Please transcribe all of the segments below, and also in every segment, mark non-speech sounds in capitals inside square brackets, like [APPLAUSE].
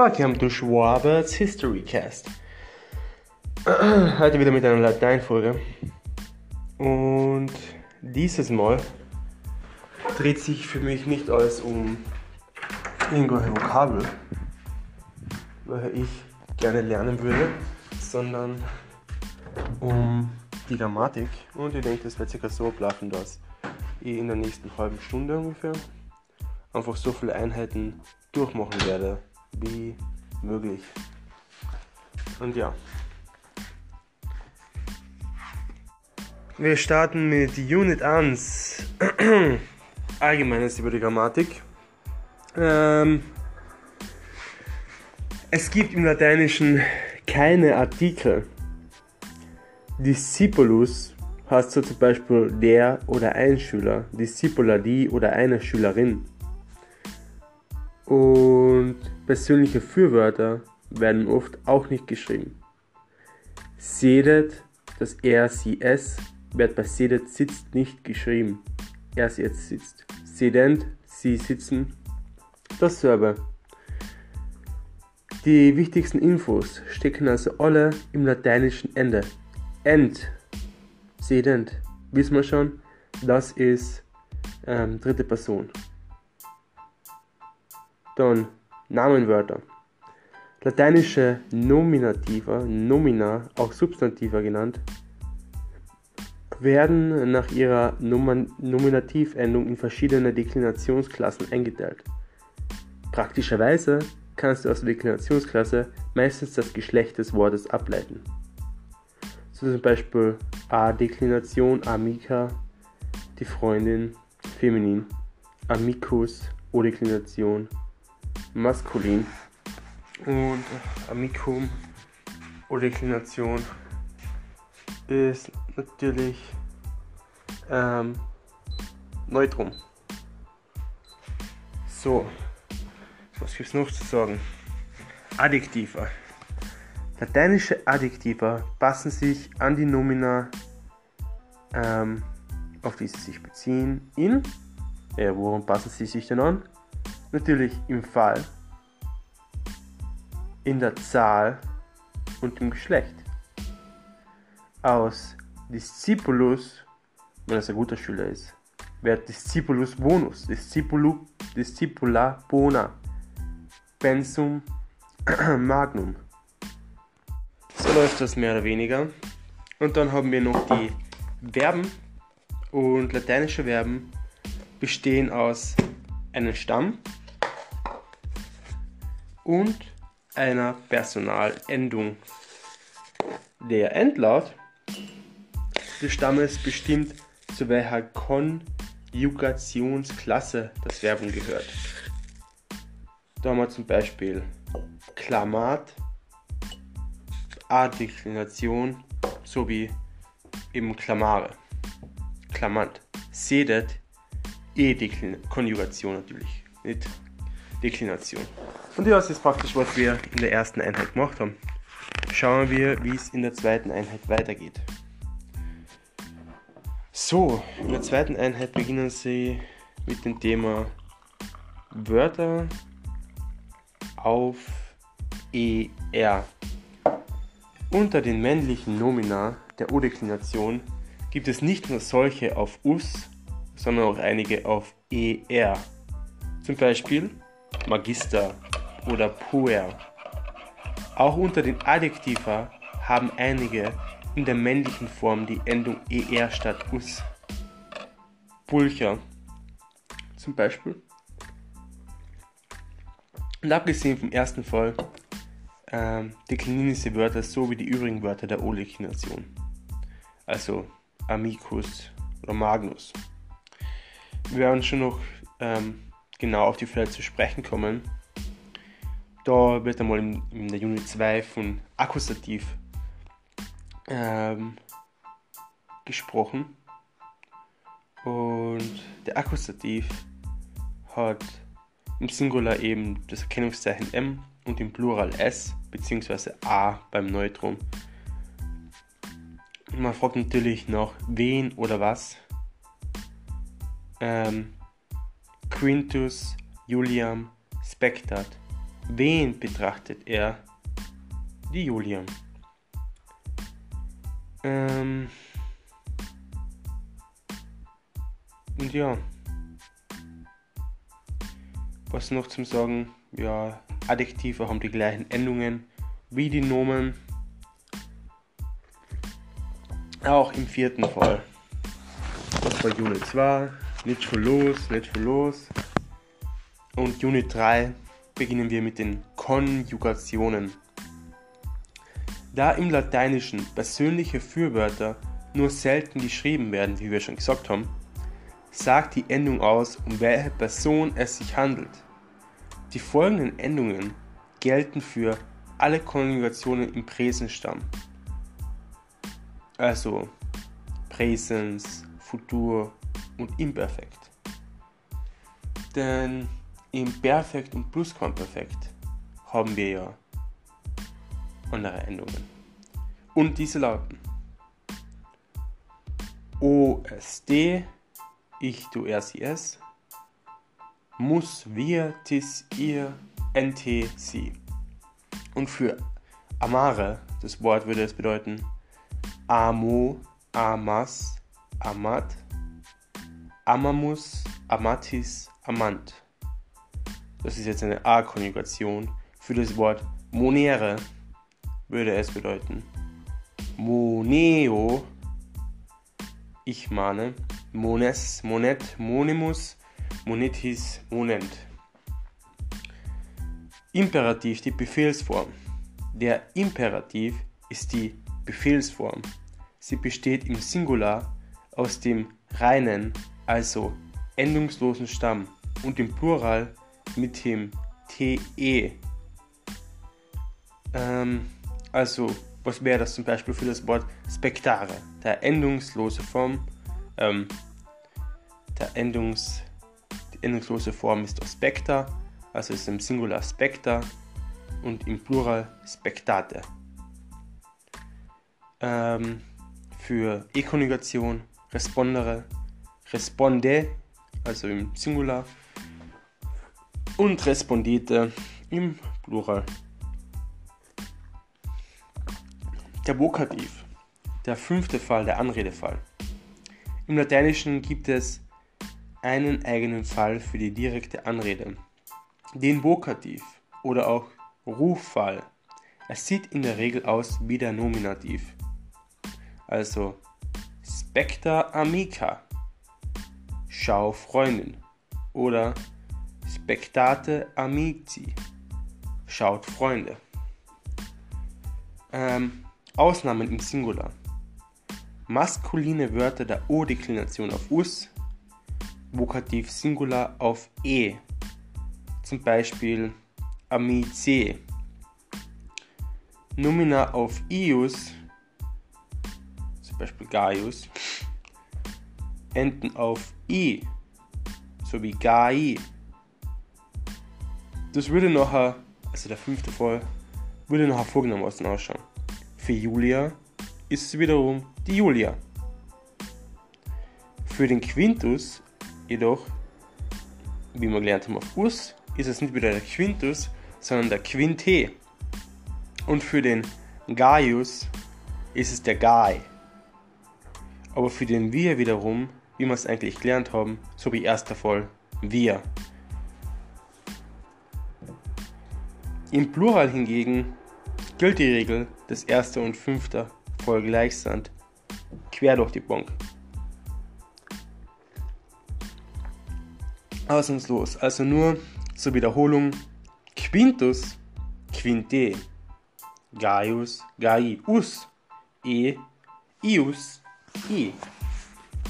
Welcome to Schwaberts History Cast. Heute wieder mit einer Lateinfolge. Und dieses Mal dreht sich für mich nicht alles um irgendwelche Vokabel, welche ich gerne lernen würde, sondern um die Grammatik. Und ich denke, das wird circa so ablaufen, dass ich in der nächsten halben Stunde ungefähr einfach so viele Einheiten durchmachen werde wie möglich. Und ja. Wir starten mit Unit 1. [CLEARS THROAT] Allgemeines über die Grammatik. Ähm, es gibt im Lateinischen keine Artikel. Discipulus heißt so zum Beispiel der oder ein Schüler, Discipula die oder eine Schülerin. Und persönliche Fürwörter werden oft auch nicht geschrieben. Sedet, das er, sie, es, wird bei sedet sitzt nicht geschrieben. Er, sie, es sitzt. Sedent, sie sitzen, dasselbe. Die wichtigsten Infos stecken also alle im lateinischen Ende. End, sedent, wissen wir schon, das ist ähm, dritte Person. Dann Namenwörter. Lateinische Nominativa, Nomina, auch Substantiva genannt, werden nach ihrer Nominativendung in verschiedene Deklinationsklassen eingeteilt. Praktischerweise kannst du aus der Deklinationsklasse meistens das Geschlecht des Wortes ableiten. So zum Beispiel A-Deklination, Amica, die Freundin, feminin, Amicus, O-Deklination, maskulin und Amicum oder Deklination ist natürlich ähm, Neutrum. So, was gibt es noch zu sagen? Adjektiva. Lateinische Adjektiva passen sich an die Nomina, ähm, auf die sie sich beziehen, in. Ja, worum passen sie sich denn an? Natürlich im Fall, in der Zahl und im Geschlecht. Aus Discipulus, wenn es ein guter Schüler ist, wird Discipulus bonus, Discipulu, Discipula bona, pensum [CLEARS THROAT] magnum. So läuft das mehr oder weniger. Und dann haben wir noch die Verben. Und lateinische Verben bestehen aus einem Stamm, und einer Personalendung. Der Endlaut des Stammes bestimmt, zu welcher Konjugationsklasse das Verbum gehört. Da haben wir zum Beispiel Klamat, Adeklination sowie im Klamare. Klamant. Sedet, E-Konjugation natürlich, nicht Deklination. Und ja, das ist praktisch, was wir in der ersten Einheit gemacht haben. Schauen wir, wie es in der zweiten Einheit weitergeht. So, in der zweiten Einheit beginnen sie mit dem Thema Wörter auf ER. Unter den männlichen Nomina der O-Deklination gibt es nicht nur solche auf US, sondern auch einige auf ER. Zum Beispiel Magister oder puer. Auch unter den Adjektiva haben einige in der männlichen Form die Endung er statt us. Pulcher zum Beispiel. Und abgesehen vom ersten Fall ähm, deklinieren diese Wörter so wie die übrigen Wörter der O-Deklination. Also amicus oder magnus. Wir werden schon noch ähm, genau auf die Fälle zu sprechen kommen. Da wird einmal in, in der Unit 2 von Akkusativ ähm, gesprochen. Und der Akkusativ hat im Singular eben das Erkennungszeichen M und im Plural S bzw. A beim Neutrum. Man fragt natürlich nach wen oder was. Ähm, Quintus Juliam Spectat wen betrachtet er? Die Julia. Ähm und ja. Was noch zum Sagen? Ja, Adjektive haben die gleichen Endungen wie die Nomen. Auch im vierten Fall. Das war Unit 2. Nicht schon los, nicht schon los. Und Unit 3 beginnen wir mit den Konjugationen. Da im Lateinischen persönliche Fürwörter nur selten geschrieben werden, wie wir schon gesagt haben, sagt die Endung aus, um welche Person es sich handelt. Die folgenden Endungen gelten für alle Konjugationen im Präsensstamm. Also Präsens, Futur und Imperfekt. Denn im Perfekt und Plusquamperfekt haben wir ja andere Endungen. Und diese lauten OSD, ich, du, er, sie, es, muss, wir, tis, ihr, nt, sie. Und für amare, das Wort würde es bedeuten amo, amas, amat, amamus, amatis, amant. Das ist jetzt eine A-Konjugation. Für das Wort monere würde es bedeuten moneo, ich mahne, mones, monet, monimus, monetis, monent. Imperativ die Befehlsform. Der Imperativ ist die Befehlsform. Sie besteht im Singular aus dem reinen, also endungslosen Stamm und im Plural mit dem te. Ähm, also, was wäre das zum Beispiel für das Wort Spektare? Der endungslose Form, ähm, der Endungs, die endungslose Form ist auch Specta, also ist im Singular Specta und im Plural Spectate. Ähm, für E-Konjugation respondere, responde, also im Singular und respondete im Plural. Der Vokativ, der fünfte Fall, der Anredefall. Im Lateinischen gibt es einen eigenen Fall für die direkte Anrede, den Vokativ oder auch Ruffall. Es sieht in der Regel aus wie der Nominativ. Also Specta Amica, Schau Freundin oder Spectate Amici. Schaut Freunde. Ähm, Ausnahmen im Singular. Maskuline Wörter der O-Deklination auf us, Vokativ Singular auf e. Zum Beispiel amice. Nomina auf ius, zum Beispiel Gaius. Enden auf i, sowie Gai das würde nachher, also der fünfte Fall, würde nachher folgendermaßen ausschauen. Für Julia ist es wiederum die Julia. Für den Quintus jedoch, wie wir gelernt haben auf Us, ist es nicht wieder der Quintus, sondern der Quinte. Und für den Gaius ist es der Gai. Aber für den Wir wiederum, wie wir es eigentlich gelernt haben, so wie erster Fall, wir. Im Plural hingegen gilt die Regel, dass erster und fünfter voll gleich sind, quer durch die Bank. Ausnahmslos, also nur zur Wiederholung: Quintus, Quinte, Gaius, Gaius, E, Ius, I.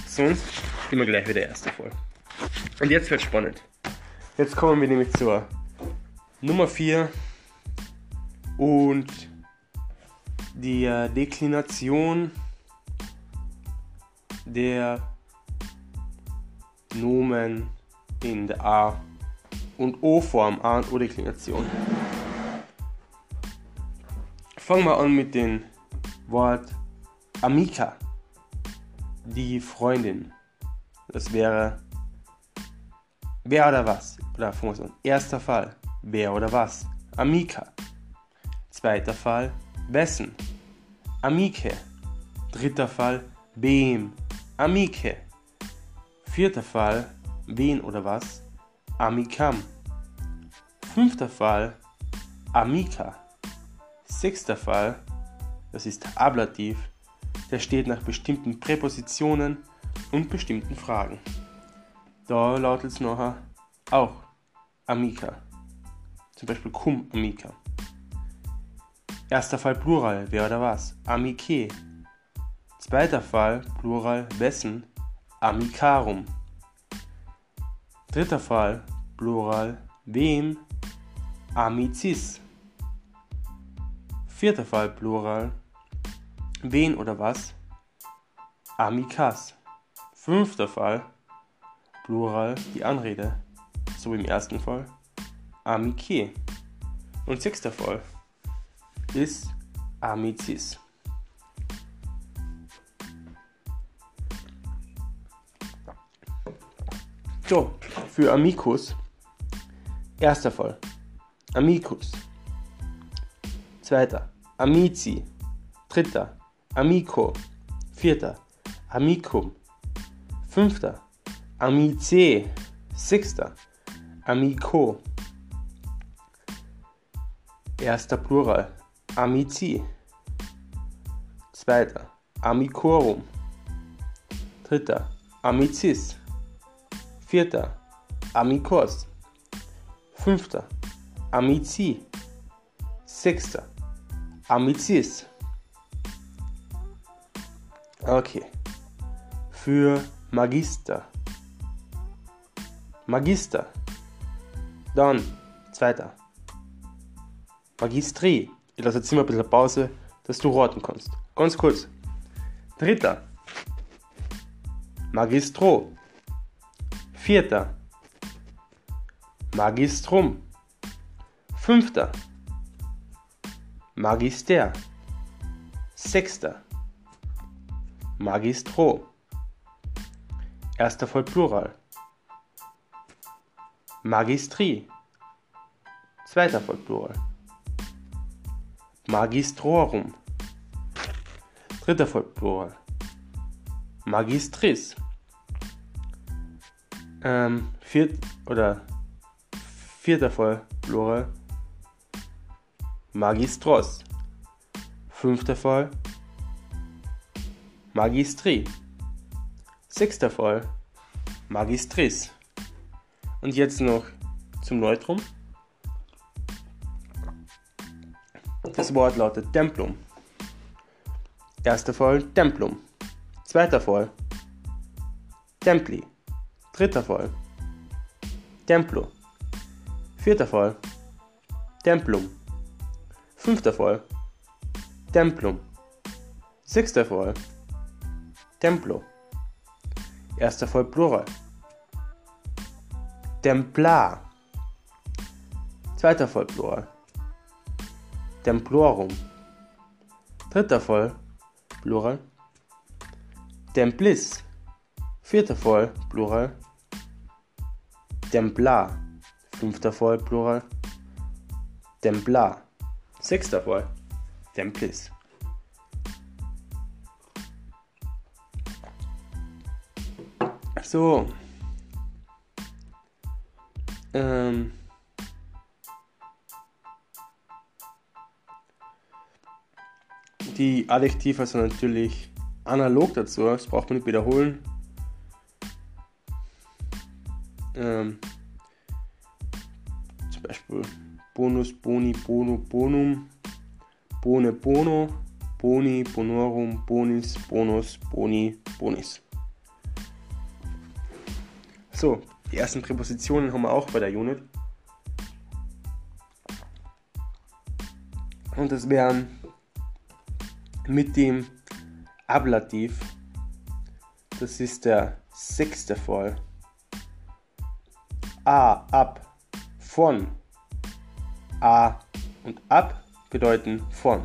Sonst immer gleich wieder erste voll. Und jetzt wird spannend. Jetzt kommen wir nämlich zur Nummer 4 und die äh, Deklination der Nomen in der A- und O-Form, A- und O-Deklination. Fangen wir an mit dem Wort Amica, die Freundin. Das wäre wer oder was. Oder fangen wir an. Erster Fall, wer oder was. Amica. Zweiter Fall, wessen? Amice. Dritter Fall, wem? Amice. Vierter Fall, wen oder was? Amicam. Fünfter Fall, Amica. Sechster Fall, das ist Ablativ, der steht nach bestimmten Präpositionen und bestimmten Fragen. Da lautet es nachher auch Amica. Zum Beispiel cum amica. Erster Fall Plural, wer oder was? Amice. Zweiter Fall Plural, wessen? Amicarum. Dritter Fall Plural, wem? Amicis. Vierter Fall Plural, wen oder was? Amicas. Fünfter Fall Plural, die Anrede, so wie im ersten Fall Amice. Und sechster Fall ist Amicis. So, für Amicus. Erster Fall. Amicus. Zweiter. Amici. Dritter. Amico. Vierter. Amicum. Fünfter. Amice. Sechster. Amico. Erster Plural. Amici. Zweiter. Amicorum. Dritter. Amicis. Vierter. Amicos. Fünfter. Amici. Sechster. Amicis. Okay. Für Magister. Magister. Dann, zweiter. Magistri. Ich lasse jetzt immer ein bisschen Pause, dass du raten kannst. Ganz kurz. Dritter. Magistro. Vierter. Magistrum. Fünfter. Magister. Sechster. Magistro. Erster voll Plural. Magistri. Zweiter voll Plural. Magistrorum. Dritter voll Plural. Magistris ähm, viert oder vierter Fall Plural Magistros. Fünfter Fall Magistri. Sechster Fall Magistris. Und jetzt noch zum Neutrum. Das Wort lautet Templum. Erster Fall Templum. Zweiter Fall Templi. Dritter Fall. Templo. Vierter Fall. Templum. Fünfter Fall. Templum. Sechster Fall. Templo. Erster Fall Plural. Templar. Zweiter Fall Plural. Templorum. Dritter Fall Plural. Templis. Vierter Fall Plural. Templar. Fünfter Fall Plural. Templar. Sechster Fall. Templis. So. Ähm. Die Adjektive sind natürlich analog dazu, das braucht man nicht wiederholen. Ähm, zum Beispiel Bonus, Boni, Bono, Bonum, Bone, Bono, Boni, Bonorum, Bonis, Bonus, Boni, Bonis. So, die ersten Präpositionen haben wir auch bei der Unit. Und das wären mit dem Ablativ, das ist der sechste Fall. A, ab, von. A und ab bedeuten von.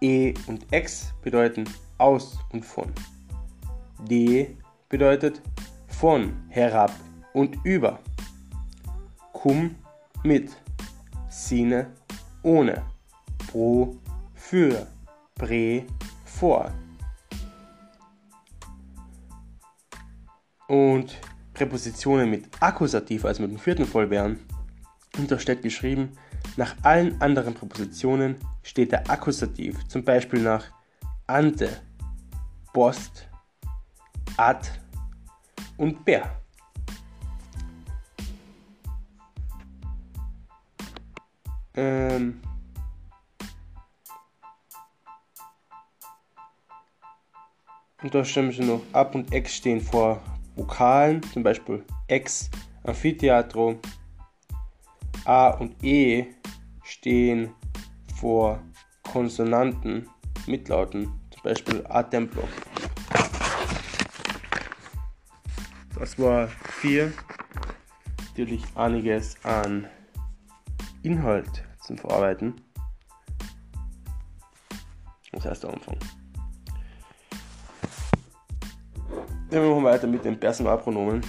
E und ex bedeuten aus und von. D bedeutet von, herab und über. Cum mit. sine, ohne, pro, für, pre, vor. Und Präpositionen mit Akkusativ, also mit dem vierten Vollbeeren, und da steht geschrieben, nach allen anderen Präpositionen steht der Akkusativ, zum Beispiel nach ante, post, ad und per. Ähm und da stimmen sie noch ab und ex stehen vor Vokalen, zum Beispiel ex, Amphitheatro. A und E stehen vor Konsonanten, Mitlauten, zum Beispiel A Templo. Das war vier. Natürlich einiges an Inhalt zum Verarbeiten. Das heißt der Anfang. Wir machen weiter mit den Personalpronomen.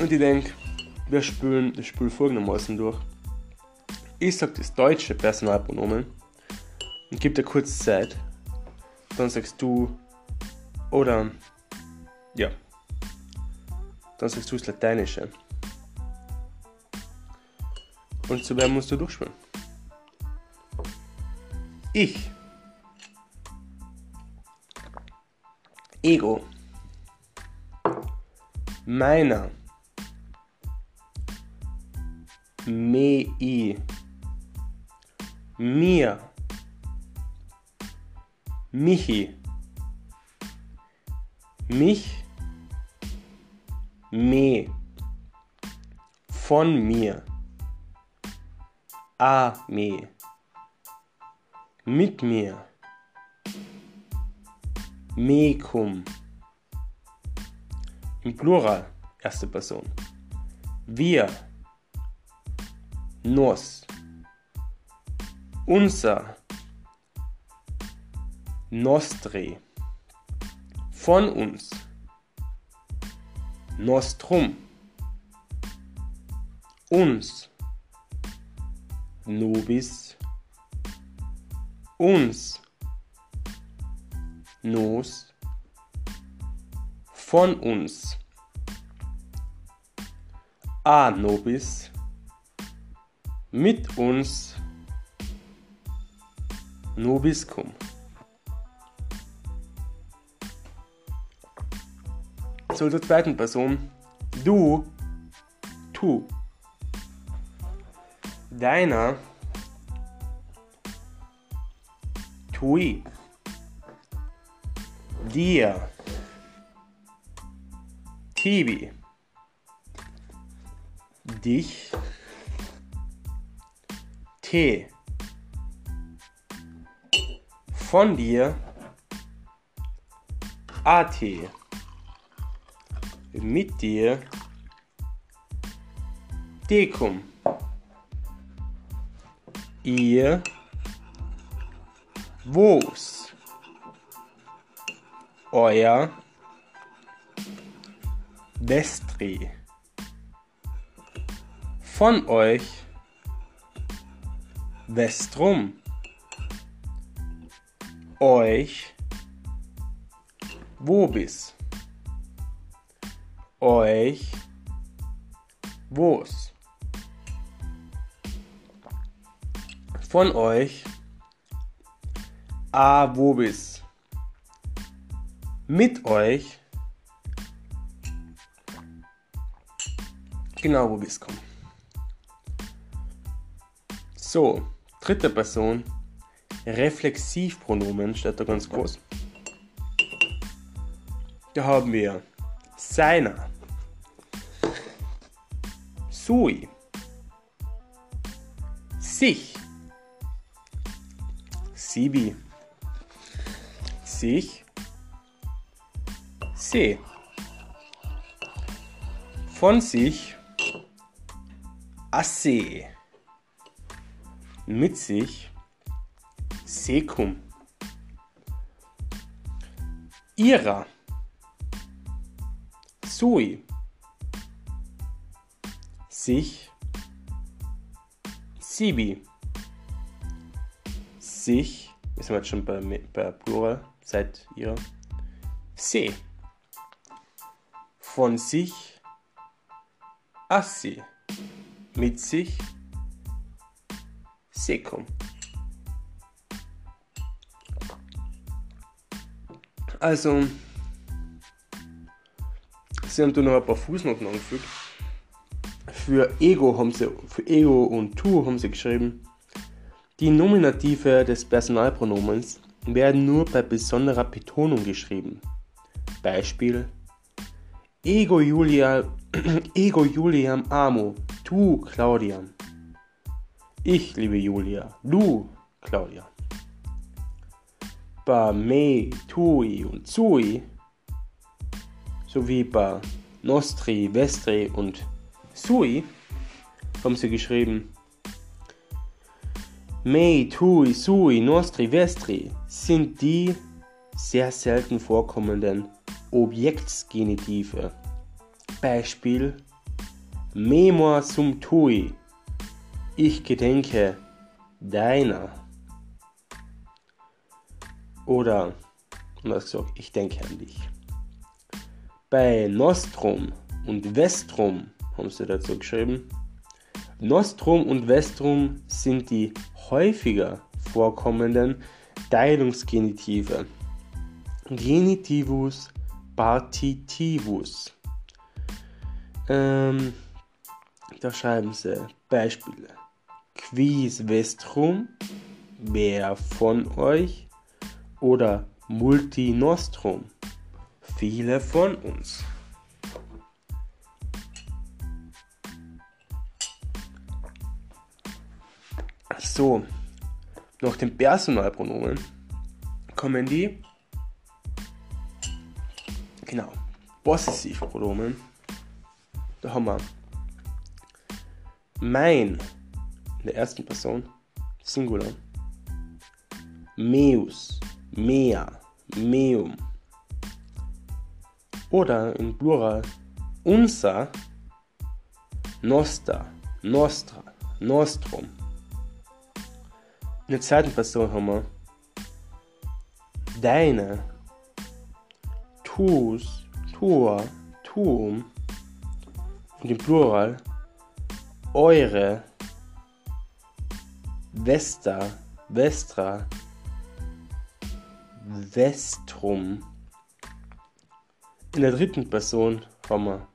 Und ich denke, wir spülen das Spiel folgendermaßen durch. Ich sage das deutsche Personalpronomen und gebe dir kurz Zeit. Dann sagst du, oder ja, dann sagst du das lateinische. Und so werden musst du durchspielen. Ich. Ego. Meiner. Mei. Mir. Michi. Mich. Me. Von mir. A me mit mir. Mecum. Im Plural, erste Person. Wir. Nos. Unser. Nostre. Von uns. Nostrum. Uns. Nobis uns, nos, von uns, a nobis, mit uns, nobiscum. Zur zweiten Person. Du, tu. Deiner Tui. Dir. Tibi. Dich. Te. Von dir. AT. Mit dir. Dekum. Ihr vos, euer, vestri, von euch, vestrum, euch, vobis, euch, vos, von euch, A vobis. Mit euch. Genau, wo wir kommen. So, dritte Person. Reflexivpronomen steht da ganz groß. Da haben wir seiner, sui, sich, sibi sich, se. Von sich, asse. Mit sich, secum. Ihrer, sui. Sich, sibi. Sich, wir sind jetzt schon bei, bei Plural, seit ihr. Se. Von sich, assi. Mit sich, secum. Also, sie haben da noch ein paar Fußnoten angefügt. Für Ego, haben sie, für Ego und Tu haben sie geschrieben, die Nominative des Personalpronomens werden nur bei besonderer Betonung geschrieben. Beispiel Ego Julia, [CLEARS THROAT] Ego Juliam amo, tu Claudia. Ich liebe Julia, du Claudia bei me, tui und sui sowie bei nostri, vestri und sui haben sie geschrieben me, tui, sui, nostri, vestri sind die sehr selten vorkommenden Objektsgenitive. Beispiel Memor sum tui. Ich gedenke deiner. Oder, anders gesagt, ich denke an dich. Bei Nostrum und Vestrum haben sie dazu geschrieben. Nostrum und Vestrum sind die häufiger vorkommenden Teilungsgenitive. Genitivus partitivus. Ähm, da schreiben sie Beispiele. Quis vestrum, wer von euch? oder Multinostrum. Viele von uns. So, nach dem Personalpronomen kommen die, genau, Possessivpronomen. Da haben wir mein in der ersten Person, Singular, meus mea, meum. Oder in Plural unser, noster, nostra, nostrum. In der zweiten Person haben wir. Deine, tus, tua, tuum. Und im Plural. Eure, Vesta, Vestra, Vestrum. In der dritten Person haben wir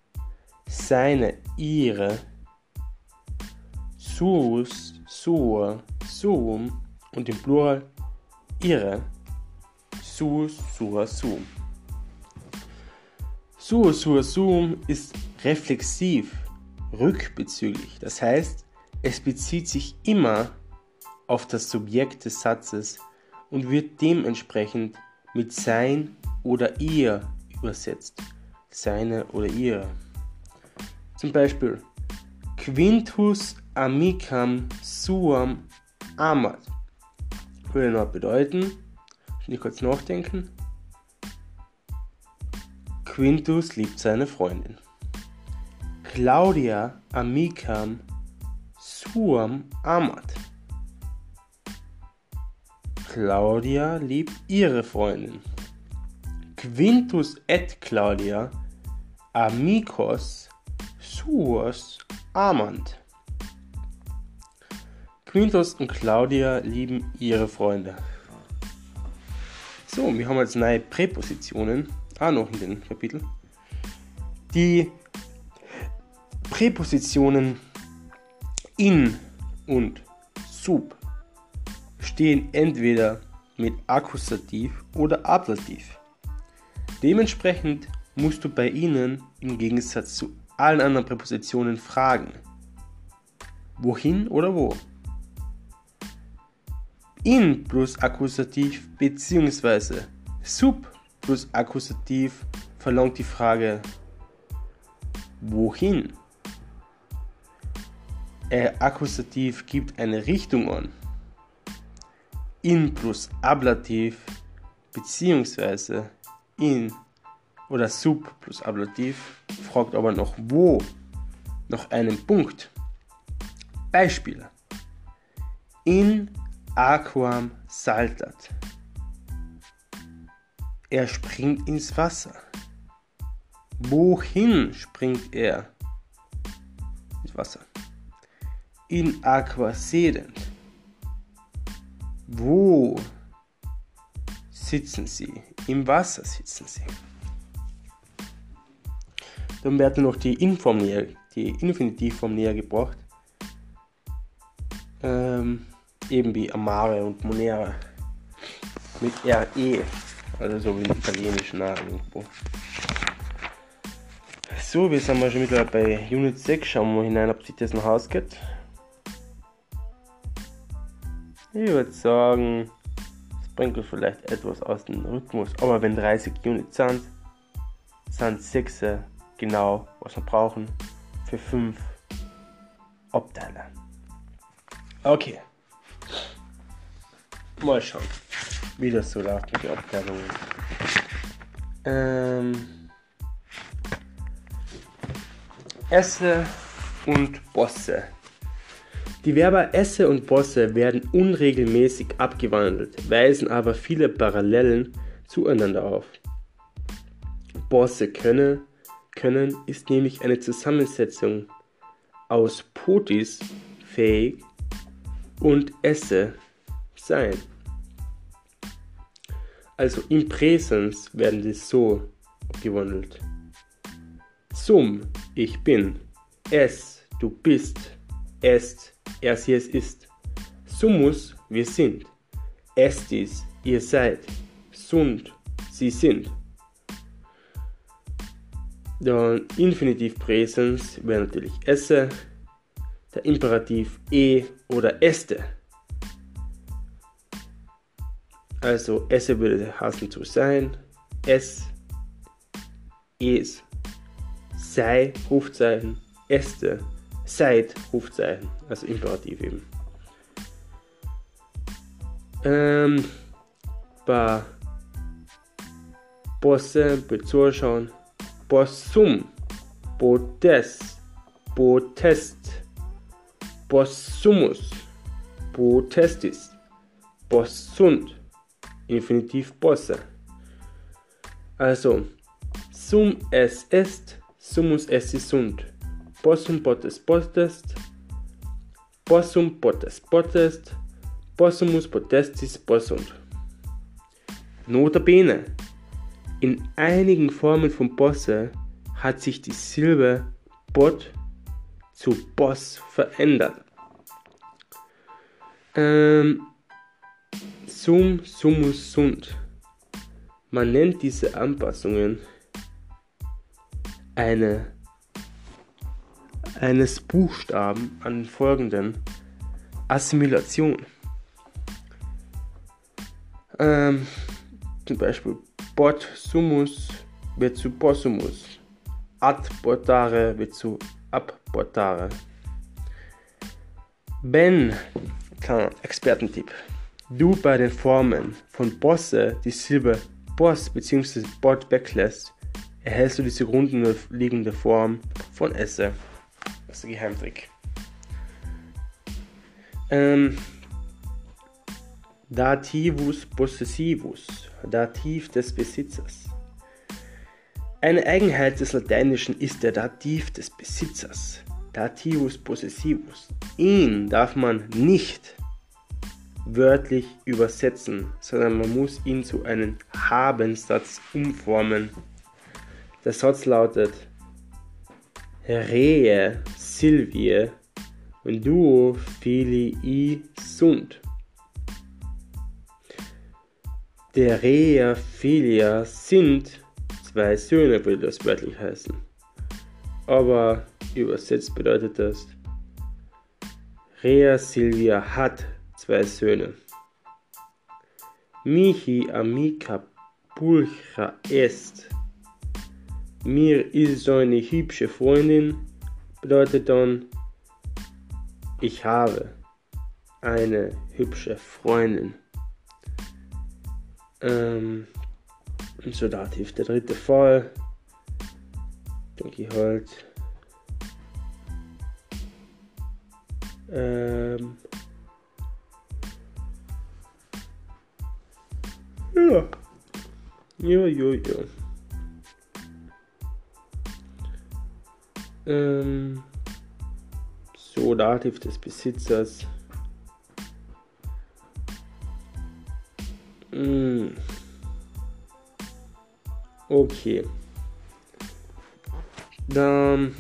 seine, ihre, sus, sur, sum und im Plural ihre, sus, sur, sum. Sur, sur, sum ist reflexiv, rückbezüglich. Das heißt, es bezieht sich immer auf das Subjekt des Satzes und wird dementsprechend mit sein oder ihr übersetzt. Seine oder ihre. Zum Beispiel Quintus amicam suam amat. Würde noch bedeuten, ich kurz nachdenken. Quintus liebt seine Freundin. Claudia amicam suam amat. Claudia liebt ihre Freundin. Quintus et Claudia amicos suos amant. Quintus und Claudia lieben ihre Freunde. So, wir haben jetzt neue Präpositionen, auch noch in dem Kapitel. Die Präpositionen in und sub stehen entweder mit Akkusativ oder Ablativ. Dementsprechend musst du bei ihnen im Gegensatz zu allen anderen Präpositionen fragen. Wohin oder wo? In plus Akkusativ bzw. sub plus Akkusativ verlangt die Frage wohin? Äh, Akkusativ gibt eine Richtung an in plus Ablativ beziehungsweise in oder Sub plus Ablativ, fragt aber noch wo, noch einen Punkt. Beispiele. In aquam saltat. Er springt ins Wasser. Wohin springt er? Ins Wasser. In aqua sedent. Wo sitzen sie? Im Wasser sitzen sie. Dann wird noch die Inform näher, die Infinitivform näher gebracht. Ähm, eben wie Amare und Monera. Mit RE. Also so wie im italienischen irgendwo. So, wir sind mal schon mittlerweile bei Unit 6. Schauen wir mal hinein, ob sich das noch ausgeht. Ich würde sagen, es bringt uns vielleicht etwas aus dem Rhythmus. Aber wenn 30 Units sind, sind 6 genau, was wir brauchen für 5 Abteile. Okay. Mal schauen, wie das so läuft mit den Abteilungen. Ähm, Esse und Bosse. Die Verba esse und bosse werden unregelmäßig abgewandelt, weisen aber viele Parallelen zueinander auf. Bosse können können ist nämlich eine Zusammensetzung aus Potis, fähig, und esse, sein. Also im Präsens werden die so gewandelt. Sum, ich bin. Es, du bist. Est, er, sie, es ist. Summus, wir sind. Estis, ihr seid. Sunt, sie sind. Dann Infinitiv Präsens wäre natürlich esse, der Imperativ e oder este. Also esse würde heißen zu sein, es, es, sei, Rufzeichen, este, seid, Rufzeichen, also Imperativ eben. Ähm, bei Bosse, bei Zuschauen, possum, potes, potest, possumus, potestis, possunt, Infinitiv posse. Also, sum es est, sumus esti sunt, possum potes potest, possum potes potest, possumus potestis possunt. Notabene, in einigen Formen von Bosse hat sich die Silbe Bot zu Boss verändert. Ähm, sum, sumus, sunt. Man nennt diese Anpassungen eine, eines Buchstaben an folgenden Assimilation. Ähm, zum Beispiel Bot sumus wird zu possumus. Ad portare wird zu abportare. Ben, kleiner Expertentipp, du bei den Formen von Bosse die Silbe Boss bzw. Bot weglässt, erhältst du diese grundlegende Form von Esse. Das ist der Geheimtrick. Ähm, Dativus possessivus, Dativ des Besitzers. Eine Eigenheit des Lateinischen ist der Dativ des Besitzers, Dativus possessivus. Ihn darf man nicht wörtlich übersetzen, sondern man muss ihn zu einem Habenssatz umformen. Der Satz lautet Rehe Silvie duo filii sunt. Der Rea Filia sind zwei Söhne, würde das wörtlich heißen. Aber übersetzt bedeutet das, Rea Silvia hat zwei Söhne. Mihi amica pulchra est. Mir ist so eine hübsche Freundin, bedeutet dann, ich habe eine hübsche Freundin. Ähm, So Dativ, der dritte Fall. Denke ich halt. Ähm. Ja. Ja, ja, ja. Ähm. So, Dativ des Besitzers. Mm. Okay. Dann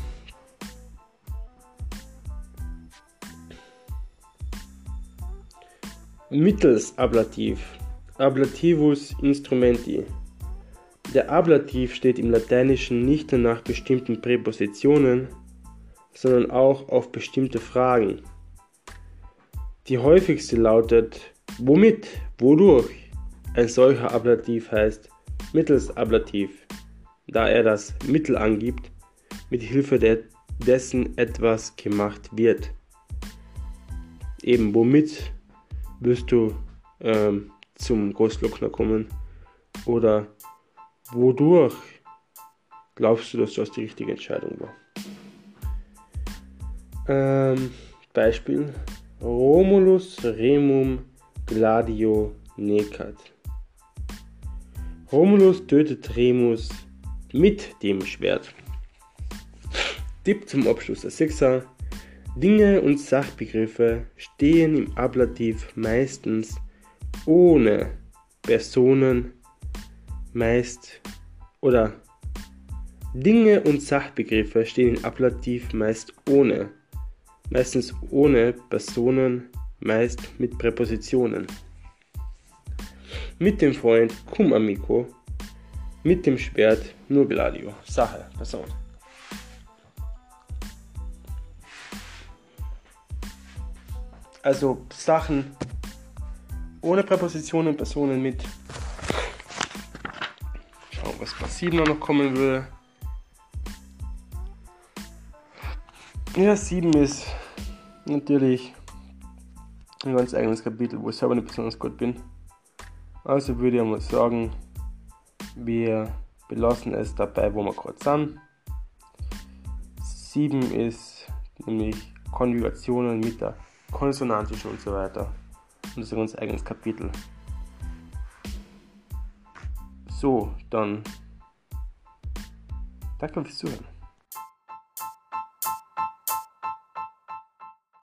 mittels Ablativ. Ablativus instrumenti. Der Ablativ steht im Lateinischen nicht nur nach bestimmten Präpositionen, sondern auch auf bestimmte Fragen. Die häufigste lautet womit, wodurch. Ein solcher Ablativ heißt mittels Ablativ, da er das Mittel angibt, mit Hilfe der, dessen etwas gemacht wird. Eben womit wirst du ähm, zum Großglockner kommen oder wodurch glaubst du, dass das die richtige Entscheidung war? Ähm, Beispiel Romulus Remum Gladio Necat. Romulus tötet Remus mit dem Schwert. Tipp zum Abschluss der Sechser. Dinge und Sachbegriffe stehen im Ablativ meistens ohne Personen, meist oder Dinge und Sachbegriffe stehen im Ablativ meist ohne, meistens ohne Personen, meist mit Präpositionen. Mit dem Freund cum amico, mit dem Schwert nur Gladio, Sache, Person. Also Sachen ohne Präpositionen, Personen mit. Schauen, was bei 7 noch kommen würde. Ja, 7 ist natürlich ein ganz eigenes Kapitel, wo ich selber nicht besonders gut bin. Also würde ich mal sagen, wir belassen es dabei, wo wir gerade sind. 7 ist nämlich Konjugationen mit der konsonantischen und so weiter. Das ist ein ganz eigenes Kapitel. So, dann danke fürs Zuhören.